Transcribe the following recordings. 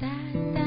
哒哒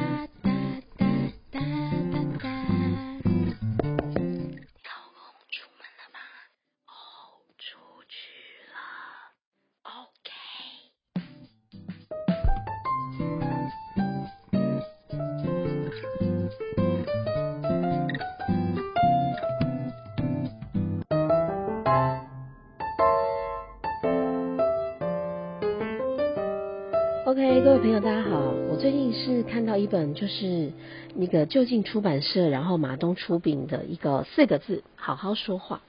OK，各位朋友，大家好。我最近是看到一本，就是那个就近出版社，然后马东出品的一个四个字“好好说话”。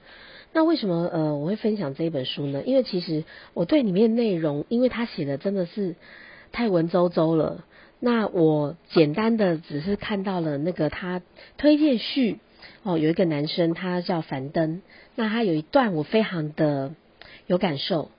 那为什么呃我会分享这一本书呢？因为其实我对里面内容，因为他写的真的是太文绉绉了。那我简单的只是看到了那个他推荐序哦，有一个男生他叫樊登，那他有一段我非常的有感受。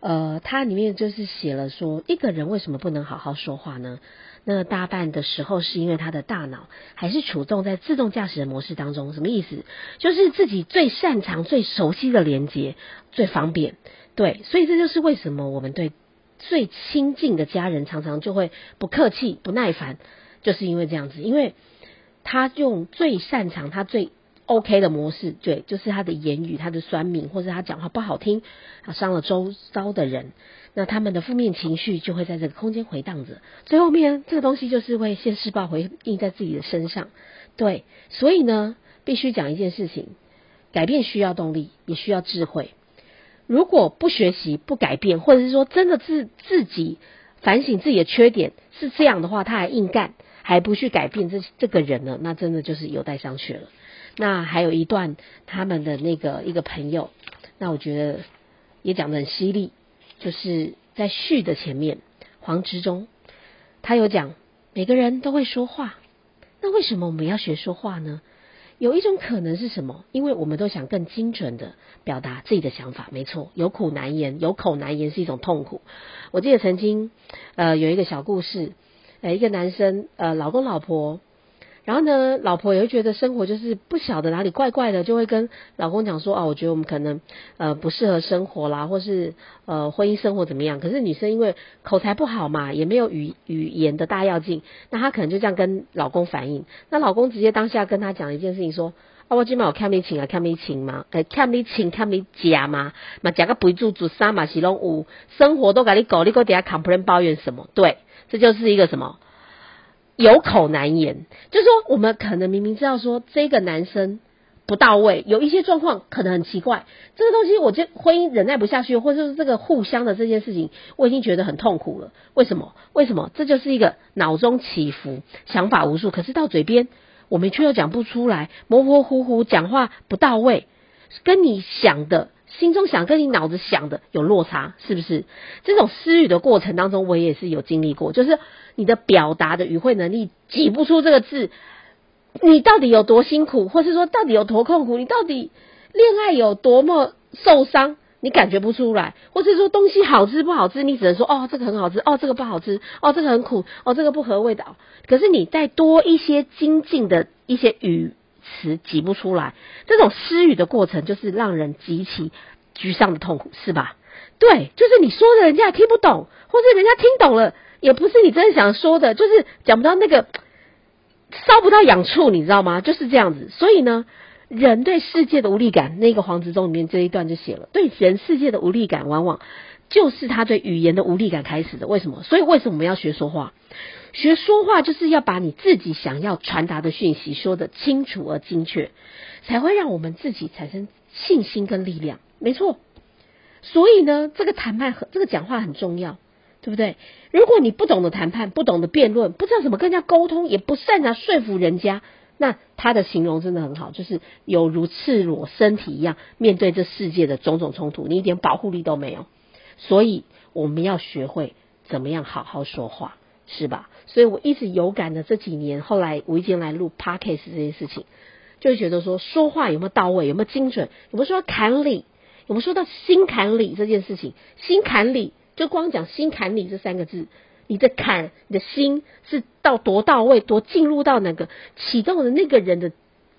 呃，它里面就是写了说，一个人为什么不能好好说话呢？那大半的时候是因为他的大脑还是处动在自动驾驶的模式当中。什么意思？就是自己最擅长、最熟悉的连接最方便。对，所以这就是为什么我们对最亲近的家人常常就会不客气、不耐烦，就是因为这样子，因为他用最擅长、他最 OK 的模式，对，就是他的言语、他的酸敏，或者他讲话不好听，他伤了周遭的人，那他们的负面情绪就会在这个空间回荡着，最后面这个东西就是会现世报回应在自己的身上，对，所以呢，必须讲一件事情，改变需要动力，也需要智慧。如果不学习、不改变，或者是说真的自自己反省自己的缺点是这样的话，他还硬干，还不去改变这这个人呢，那真的就是有待商榷了。那还有一段他们的那个一个朋友，那我觉得也讲得很犀利，就是在序的前面，黄执中他有讲，每个人都会说话，那为什么我们要学说话呢？有一种可能是什么？因为我们都想更精准的表达自己的想法，没错，有苦难言，有口难言是一种痛苦。我记得曾经呃有一个小故事，呃一个男生呃老公老婆。然后呢，老婆也会觉得生活就是不晓得哪里怪怪的，就会跟老公讲说啊，我觉得我们可能呃不适合生活啦，或是呃婚姻生活怎么样。可是女生因为口才不好嘛，也没有语语言的大要进，那她可能就这样跟老公反映。那老公直接当下跟她讲一件事情说。啊，我今晚有看你请啊，看你请吗？诶、看你请，看你假吗？嘛，假个肥猪猪三嘛是拢有，生活都给你搞，你给我底下 complain 抱怨什么？对，这就是一个什么？有口难言，就是说我们可能明明知道说这个男生不到位，有一些状况可能很奇怪，这个东西我就婚姻忍耐不下去，或者是这个互相的这件事情，我已经觉得很痛苦了。为什么？为什么？这就是一个脑中起伏，想法无数，可是到嘴边我们却又讲不出来，模模糊糊，讲话不到位，跟你想的。心中想跟你脑子想的有落差，是不是？这种失语的过程当中，我也是有经历过，就是你的表达的语汇能力挤不出这个字，你到底有多辛苦，或是说到底有多痛苦？你到底恋爱有多么受伤？你感觉不出来，或是说东西好吃不好吃，你只能说哦这个很好吃，哦这个不好吃，哦这个很苦，哦这个不合味道。可是你再多一些精进的一些语。词挤不出来，这种失语的过程就是让人极其沮丧的痛苦，是吧？对，就是你说的人家也听不懂，或是人家听懂了，也不是你真的想说的，就是讲不到那个烧不到痒处，你知道吗？就是这样子。所以呢，人对世界的无力感，那个黄执中里面这一段就写了，对人世界的无力感，往往就是他对语言的无力感开始的。为什么？所以为什么我们要学说话？学说话就是要把你自己想要传达的讯息说得清楚而精确，才会让我们自己产生信心跟力量。没错，所以呢，这个谈判和这个讲话很重要，对不对？如果你不懂得谈判，不懂得辩论，不知道怎么跟人家沟通，也不擅长说服人家，那他的形容真的很好，就是有如赤裸身体一样面对这世界的种种冲突，你一点保护力都没有。所以我们要学会怎么样好好说话。是吧？所以我一直有感的这几年，后来无意间来录 podcast 这件事情，就会觉得说说话有没有到位，有没有精准，有没有说到坎里，有没有说到心坎里这件事情？心坎里就光讲心坎里这三个字，你的坎，你的心是到多到位，多进入到那个启动的那个人的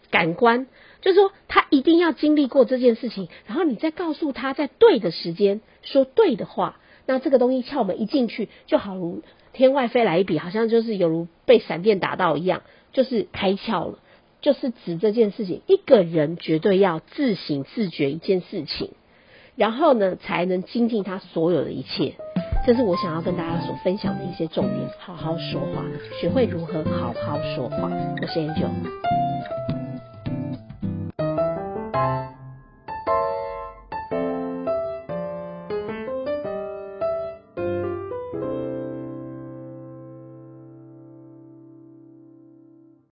感官，就是说他一定要经历过这件事情，然后你再告诉他，在对的时间说对的话。那这个东西窍门一进去，就好如天外飞来一笔，好像就是犹如被闪电打到一样，就是开窍了。就是指这件事情，一个人绝对要自省自觉一件事情，然后呢，才能精进他所有的一切。这是我想要跟大家所分享的一些重点。好好说话，学会如何好好说话。我是 Angel。